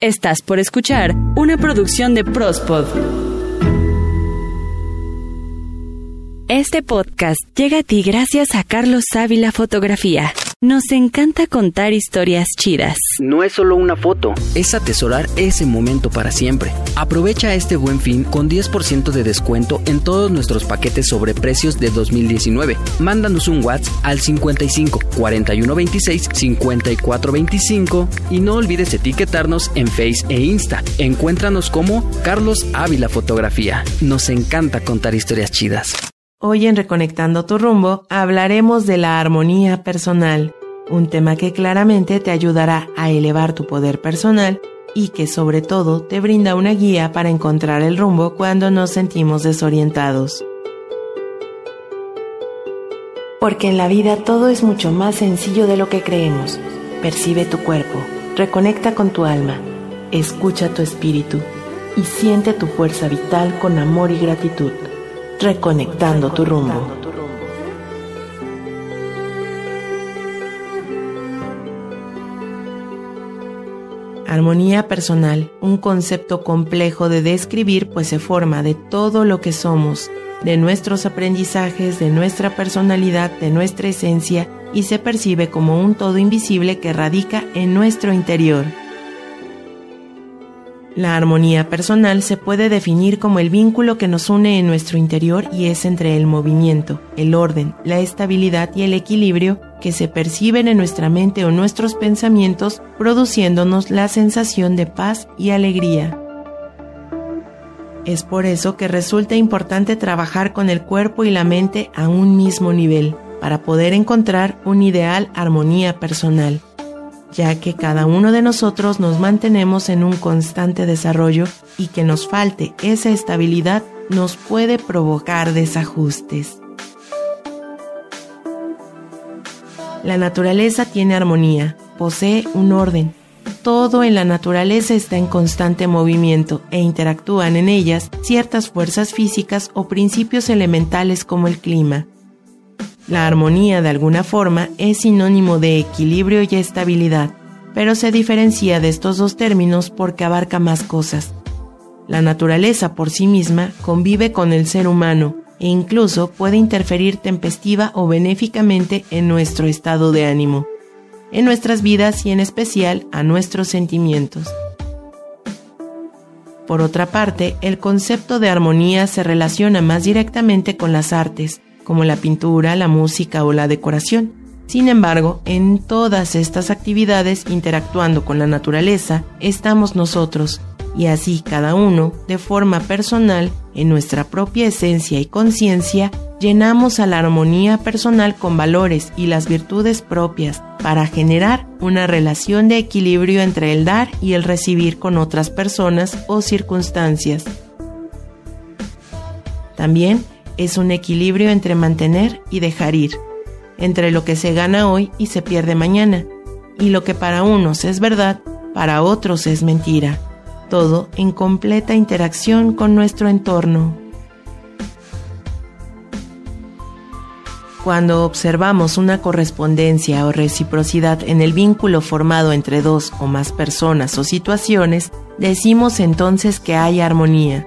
Estás por escuchar una producción de Prospod. Este podcast llega a ti gracias a Carlos Ávila Fotografía. Nos encanta contar historias chidas. No es solo una foto, es atesorar ese momento para siempre. Aprovecha este buen fin con 10% de descuento en todos nuestros paquetes sobre precios de 2019. Mándanos un WhatsApp al 55 41 26 54 25 y no olvides etiquetarnos en Face e Insta. Encuéntranos como Carlos Ávila Fotografía. Nos encanta contar historias chidas. Hoy en Reconectando tu rumbo hablaremos de la armonía personal, un tema que claramente te ayudará a elevar tu poder personal y que sobre todo te brinda una guía para encontrar el rumbo cuando nos sentimos desorientados. Porque en la vida todo es mucho más sencillo de lo que creemos. Percibe tu cuerpo, reconecta con tu alma, escucha tu espíritu y siente tu fuerza vital con amor y gratitud reconectando tu rumbo. Armonía personal, un concepto complejo de describir pues se forma de todo lo que somos, de nuestros aprendizajes, de nuestra personalidad, de nuestra esencia y se percibe como un todo invisible que radica en nuestro interior. La armonía personal se puede definir como el vínculo que nos une en nuestro interior y es entre el movimiento, el orden, la estabilidad y el equilibrio que se perciben en nuestra mente o nuestros pensamientos, produciéndonos la sensación de paz y alegría. Es por eso que resulta importante trabajar con el cuerpo y la mente a un mismo nivel, para poder encontrar un ideal armonía personal ya que cada uno de nosotros nos mantenemos en un constante desarrollo y que nos falte esa estabilidad nos puede provocar desajustes. La naturaleza tiene armonía, posee un orden. Todo en la naturaleza está en constante movimiento e interactúan en ellas ciertas fuerzas físicas o principios elementales como el clima, la armonía de alguna forma es sinónimo de equilibrio y estabilidad, pero se diferencia de estos dos términos porque abarca más cosas. La naturaleza por sí misma convive con el ser humano e incluso puede interferir tempestiva o benéficamente en nuestro estado de ánimo, en nuestras vidas y en especial a nuestros sentimientos. Por otra parte, el concepto de armonía se relaciona más directamente con las artes, como la pintura, la música o la decoración. Sin embargo, en todas estas actividades interactuando con la naturaleza estamos nosotros, y así cada uno, de forma personal, en nuestra propia esencia y conciencia, llenamos a la armonía personal con valores y las virtudes propias para generar una relación de equilibrio entre el dar y el recibir con otras personas o circunstancias. También es un equilibrio entre mantener y dejar ir, entre lo que se gana hoy y se pierde mañana, y lo que para unos es verdad, para otros es mentira, todo en completa interacción con nuestro entorno. Cuando observamos una correspondencia o reciprocidad en el vínculo formado entre dos o más personas o situaciones, decimos entonces que hay armonía.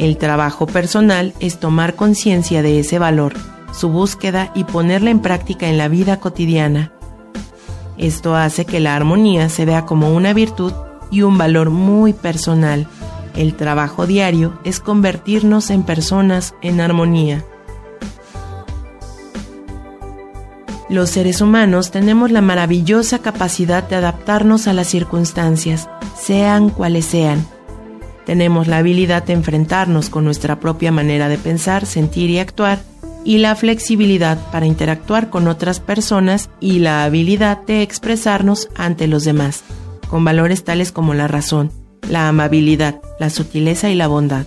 El trabajo personal es tomar conciencia de ese valor, su búsqueda y ponerla en práctica en la vida cotidiana. Esto hace que la armonía se vea como una virtud y un valor muy personal. El trabajo diario es convertirnos en personas en armonía. Los seres humanos tenemos la maravillosa capacidad de adaptarnos a las circunstancias, sean cuales sean, tenemos la habilidad de enfrentarnos con nuestra propia manera de pensar, sentir y actuar, y la flexibilidad para interactuar con otras personas y la habilidad de expresarnos ante los demás, con valores tales como la razón, la amabilidad, la sutileza y la bondad.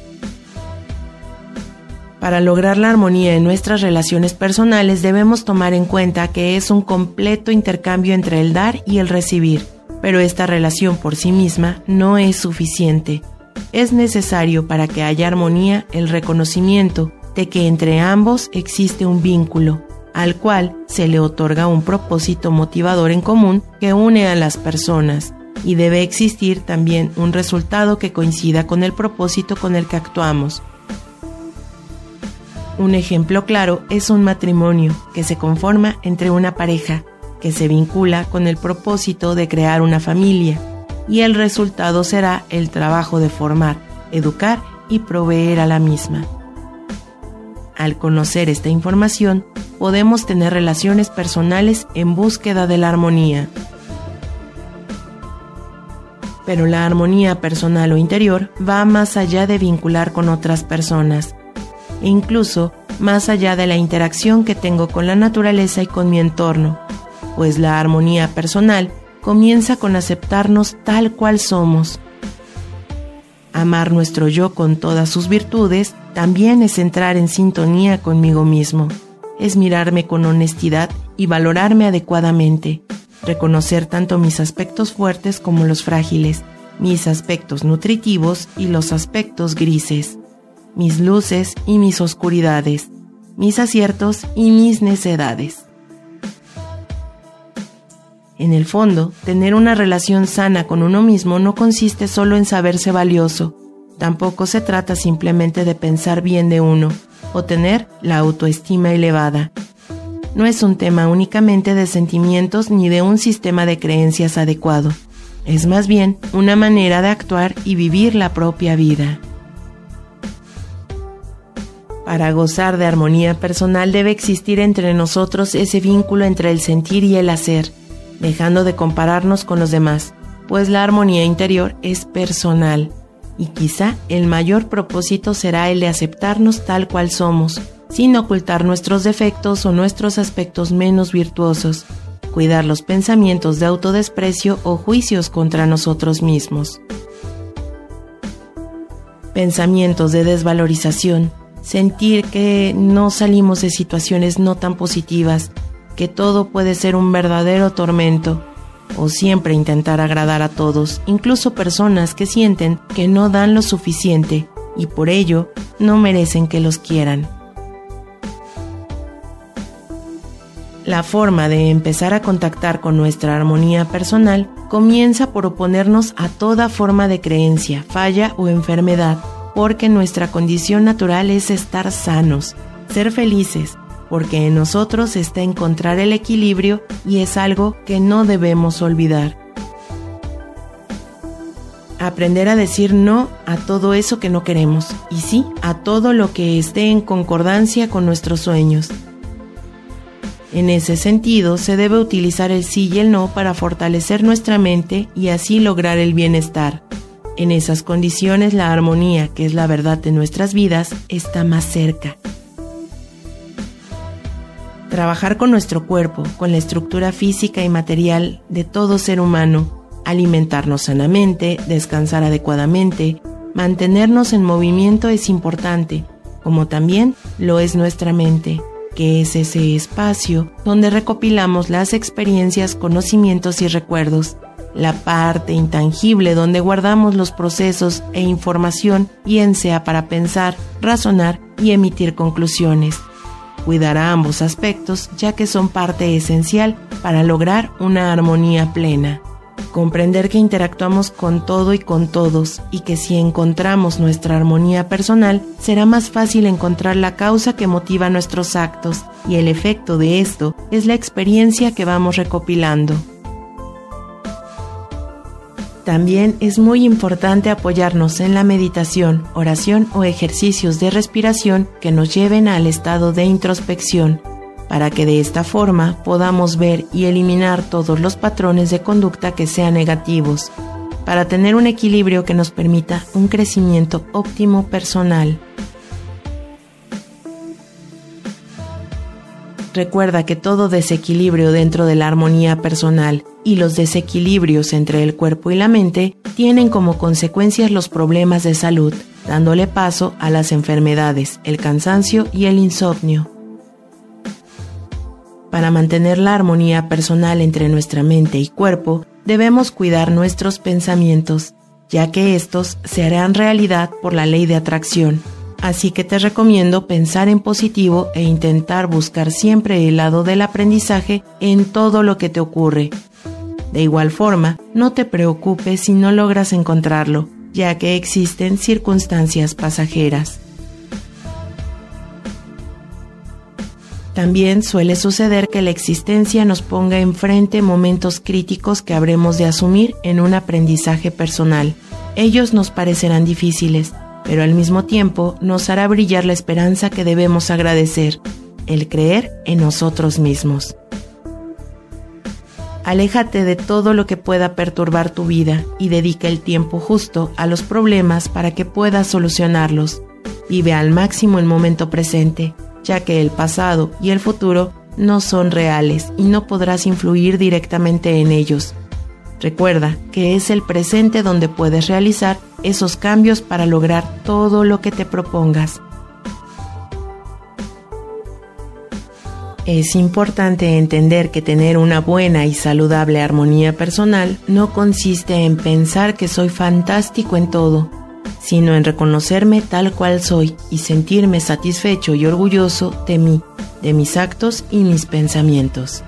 Para lograr la armonía en nuestras relaciones personales debemos tomar en cuenta que es un completo intercambio entre el dar y el recibir, pero esta relación por sí misma no es suficiente es necesario para que haya armonía el reconocimiento de que entre ambos existe un vínculo, al cual se le otorga un propósito motivador en común que une a las personas, y debe existir también un resultado que coincida con el propósito con el que actuamos. Un ejemplo claro es un matrimonio que se conforma entre una pareja que se vincula con el propósito de crear una familia y el resultado será el trabajo de formar, educar y proveer a la misma. Al conocer esta información, podemos tener relaciones personales en búsqueda de la armonía. Pero la armonía personal o interior va más allá de vincular con otras personas, e incluso más allá de la interacción que tengo con la naturaleza y con mi entorno, pues la armonía personal comienza con aceptarnos tal cual somos. Amar nuestro yo con todas sus virtudes también es entrar en sintonía conmigo mismo, es mirarme con honestidad y valorarme adecuadamente, reconocer tanto mis aspectos fuertes como los frágiles, mis aspectos nutritivos y los aspectos grises, mis luces y mis oscuridades, mis aciertos y mis necedades. En el fondo, tener una relación sana con uno mismo no consiste solo en saberse valioso, tampoco se trata simplemente de pensar bien de uno o tener la autoestima elevada. No es un tema únicamente de sentimientos ni de un sistema de creencias adecuado, es más bien una manera de actuar y vivir la propia vida. Para gozar de armonía personal debe existir entre nosotros ese vínculo entre el sentir y el hacer, dejando de compararnos con los demás, pues la armonía interior es personal y quizá el mayor propósito será el de aceptarnos tal cual somos, sin ocultar nuestros defectos o nuestros aspectos menos virtuosos, cuidar los pensamientos de autodesprecio o juicios contra nosotros mismos. Pensamientos de desvalorización, sentir que no salimos de situaciones no tan positivas, que todo puede ser un verdadero tormento, o siempre intentar agradar a todos, incluso personas que sienten que no dan lo suficiente y por ello no merecen que los quieran. La forma de empezar a contactar con nuestra armonía personal comienza por oponernos a toda forma de creencia, falla o enfermedad, porque nuestra condición natural es estar sanos, ser felices, porque en nosotros está encontrar el equilibrio y es algo que no debemos olvidar. Aprender a decir no a todo eso que no queremos y sí a todo lo que esté en concordancia con nuestros sueños. En ese sentido, se debe utilizar el sí y el no para fortalecer nuestra mente y así lograr el bienestar. En esas condiciones la armonía, que es la verdad de nuestras vidas, está más cerca trabajar con nuestro cuerpo, con la estructura física y material de todo ser humano, alimentarnos sanamente, descansar adecuadamente, mantenernos en movimiento es importante, como también lo es nuestra mente, que es ese espacio donde recopilamos las experiencias, conocimientos y recuerdos, la parte intangible donde guardamos los procesos e información, bien sea para pensar, razonar y emitir conclusiones cuidar a ambos aspectos ya que son parte esencial para lograr una armonía plena. Comprender que interactuamos con todo y con todos y que si encontramos nuestra armonía personal, será más fácil encontrar la causa que motiva nuestros actos y el efecto de esto es la experiencia que vamos recopilando. También es muy importante apoyarnos en la meditación, oración o ejercicios de respiración que nos lleven al estado de introspección, para que de esta forma podamos ver y eliminar todos los patrones de conducta que sean negativos, para tener un equilibrio que nos permita un crecimiento óptimo personal. Recuerda que todo desequilibrio dentro de la armonía personal y los desequilibrios entre el cuerpo y la mente tienen como consecuencias los problemas de salud, dándole paso a las enfermedades, el cansancio y el insomnio. Para mantener la armonía personal entre nuestra mente y cuerpo, debemos cuidar nuestros pensamientos, ya que estos se harán realidad por la ley de atracción así que te recomiendo pensar en positivo e intentar buscar siempre el lado del aprendizaje en todo lo que te ocurre. De igual forma, no te preocupes si no logras encontrarlo, ya que existen circunstancias pasajeras. También suele suceder que la existencia nos ponga enfrente momentos críticos que habremos de asumir en un aprendizaje personal. Ellos nos parecerán difíciles, pero al mismo tiempo nos hará brillar la esperanza que debemos agradecer, el creer en nosotros mismos. Aléjate de todo lo que pueda perturbar tu vida y dedica el tiempo justo a los problemas para que puedas solucionarlos. Vive al máximo el momento presente, ya que el pasado y el futuro no son reales y no podrás influir directamente en ellos. Recuerda que es el presente donde puedes realizar esos cambios para lograr todo lo que te propongas. Es importante entender que tener una buena y saludable armonía personal no consiste en pensar que soy fantástico en todo, sino en reconocerme tal cual soy y sentirme satisfecho y orgulloso de mí, de mis actos y mis pensamientos.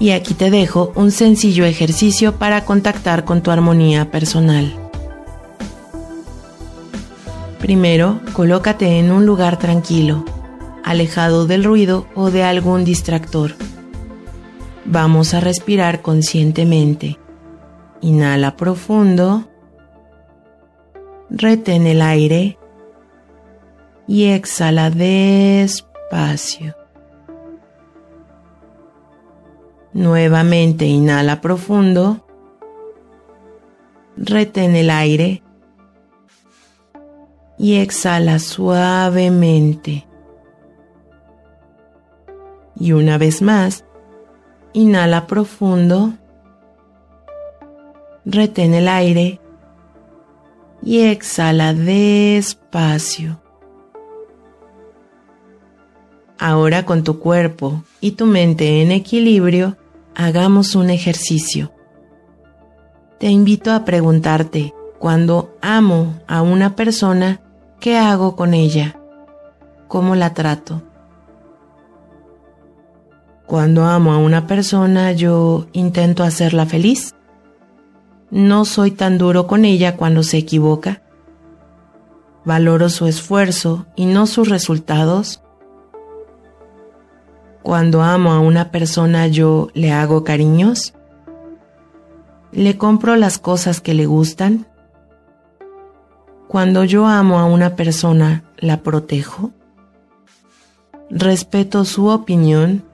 Y aquí te dejo un sencillo ejercicio para contactar con tu armonía personal. Primero, colócate en un lugar tranquilo, alejado del ruido o de algún distractor. Vamos a respirar conscientemente. Inhala profundo. Retén el aire y exhala despacio. Nuevamente inhala profundo. Retén el aire y exhala suavemente. Y una vez más, inhala profundo, retén el aire y exhala despacio. Ahora con tu cuerpo y tu mente en equilibrio, hagamos un ejercicio. Te invito a preguntarte, cuando amo a una persona, ¿qué hago con ella? ¿Cómo la trato? Cuando amo a una persona yo intento hacerla feliz. No soy tan duro con ella cuando se equivoca. Valoro su esfuerzo y no sus resultados. Cuando amo a una persona yo le hago cariños. Le compro las cosas que le gustan. Cuando yo amo a una persona la protejo. Respeto su opinión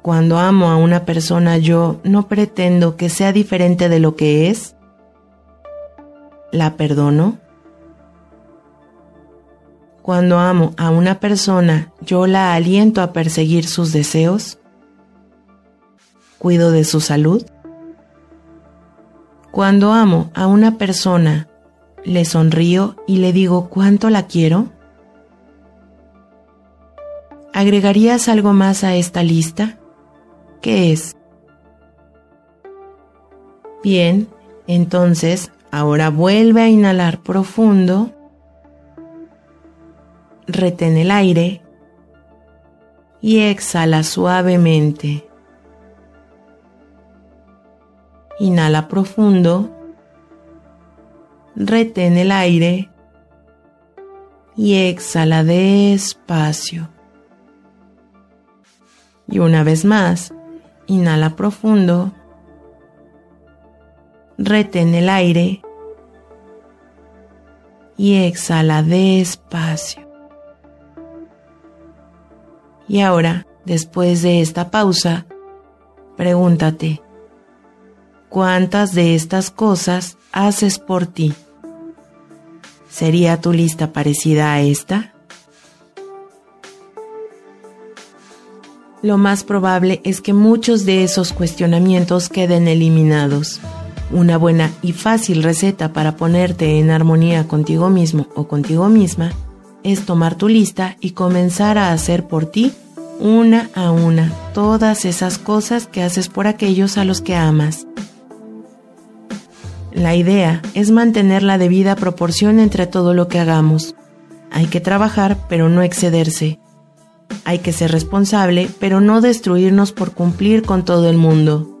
cuando amo a una persona yo no pretendo que sea diferente de lo que es. La perdono. Cuando amo a una persona yo la aliento a perseguir sus deseos. Cuido de su salud. Cuando amo a una persona le sonrío y le digo cuánto la quiero. ¿Agregarías algo más a esta lista? ¿Qué es? Bien, entonces ahora vuelve a inhalar profundo, retén el aire y exhala suavemente. Inhala profundo, retén el aire y exhala despacio. Y una vez más, Inhala profundo. Retén el aire. Y exhala despacio. Y ahora, después de esta pausa, pregúntate, ¿cuántas de estas cosas haces por ti? ¿Sería tu lista parecida a esta? lo más probable es que muchos de esos cuestionamientos queden eliminados. Una buena y fácil receta para ponerte en armonía contigo mismo o contigo misma es tomar tu lista y comenzar a hacer por ti una a una todas esas cosas que haces por aquellos a los que amas. La idea es mantener la debida proporción entre todo lo que hagamos. Hay que trabajar pero no excederse Hay que ser responsable, pero no destruirnos por cumplir con todo el mundo.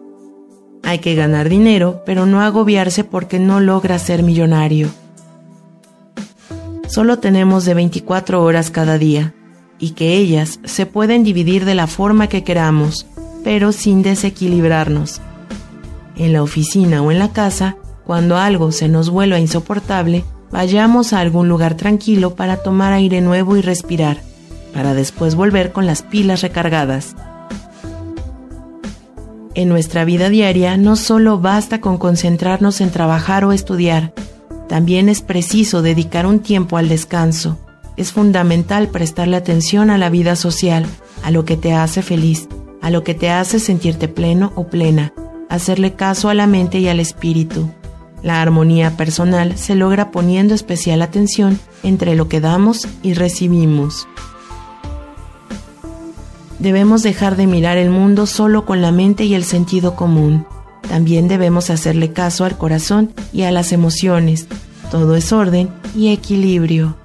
Hay que ganar dinero, pero no agobiarse porque no logra ser millonario. Solo tenemos de 24 horas cada día, y que ellas se pueden dividir de la forma que queramos, pero sin desequilibrarnos. En la oficina o en la casa, cuando algo se nos vuelva insoportable, vayamos a algún lugar tranquilo para tomar aire nuevo y respirar, para después volver con las pilas recargadas. En nuestra vida diaria no solo basta con concentrarnos en trabajar o estudiar, también es preciso dedicar un tiempo al descanso. Es fundamental prestarle atención a la vida social, a lo que te hace feliz, a lo que te hace sentirte pleno o plena, hacerle caso a la mente y al espíritu. La armonía personal se logra poniendo especial atención entre lo que damos y recibimos. Debemos dejar de mirar el mundo solo con la mente y el sentido común. También debemos hacerle caso al corazón y a las emociones. Todo es orden y equilibrio.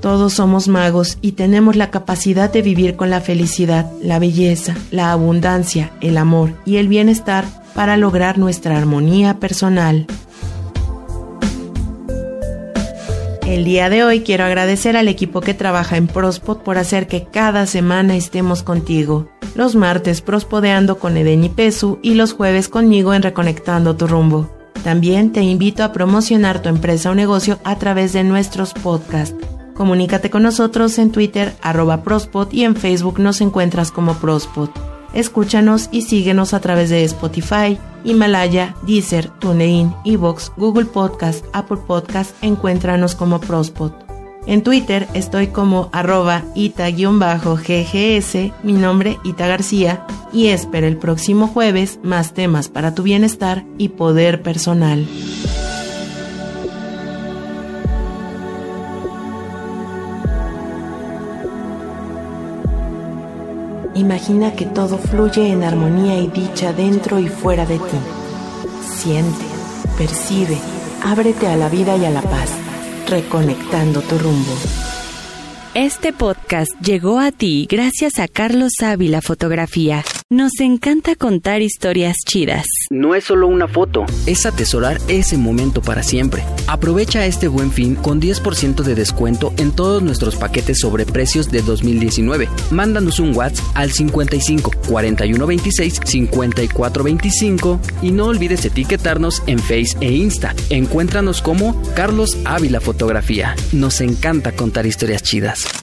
Todos somos magos y tenemos la capacidad de vivir con la felicidad, la belleza, la abundancia, el amor y el bienestar para lograr nuestra armonía personal. El día de hoy quiero agradecer al equipo que trabaja en Prospod por hacer que cada semana estemos contigo. Los martes prospodeando con Eden y Pesu y los jueves conmigo en Reconectando tu rumbo. También te invito a promocionar tu empresa o negocio a través de nuestros podcasts. Comunícate con nosotros en Twitter arroba Prospod y en Facebook nos encuentras como Prospod. Escúchanos y síguenos a través de Spotify, Himalaya, Deezer, TuneIn, Evox, Google Podcast, Apple Podcast, encuéntranos como Prospot. En Twitter estoy como arroba ita-ggs, mi nombre Ita García, y espero el próximo jueves más temas para tu bienestar y poder personal. Imagina que todo fluye en armonía y dicha dentro y fuera de ti. Siente, percibe, ábrete a la vida y a la paz, reconectando tu rumbo. Este podcast llegó a ti gracias a Carlos Ávila Fotografía. Nos encanta contar historias chidas. No es solo una foto, es atesorar ese momento para siempre. Aprovecha este buen fin con 10% de descuento en todos nuestros paquetes sobre precios de 2019. Mándanos un WhatsApp al 55 41 26 54 25 y no olvides etiquetarnos en Face e Insta. Encuéntranos como Carlos Ávila Fotografía. Nos encanta contar historias chidas.